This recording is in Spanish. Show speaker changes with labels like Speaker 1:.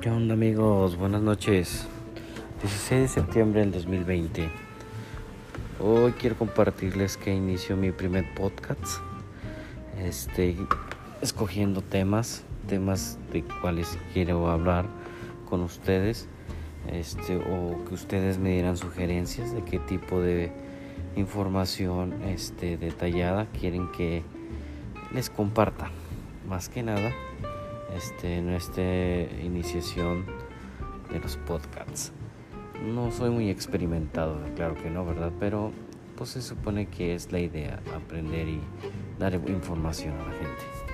Speaker 1: ¿Qué onda amigos? Buenas noches. 16 de septiembre del 2020. Hoy quiero compartirles que inicio mi primer podcast. Este, escogiendo temas, temas de cuales quiero hablar con ustedes. Este, o que ustedes me dieran sugerencias de qué tipo de información este, detallada quieren que les comparta. Más que nada, este, nuestra iniciación de los podcasts. No soy muy experimentado, claro que no, ¿verdad? Pero pues se supone que es la idea, aprender y dar información a la gente.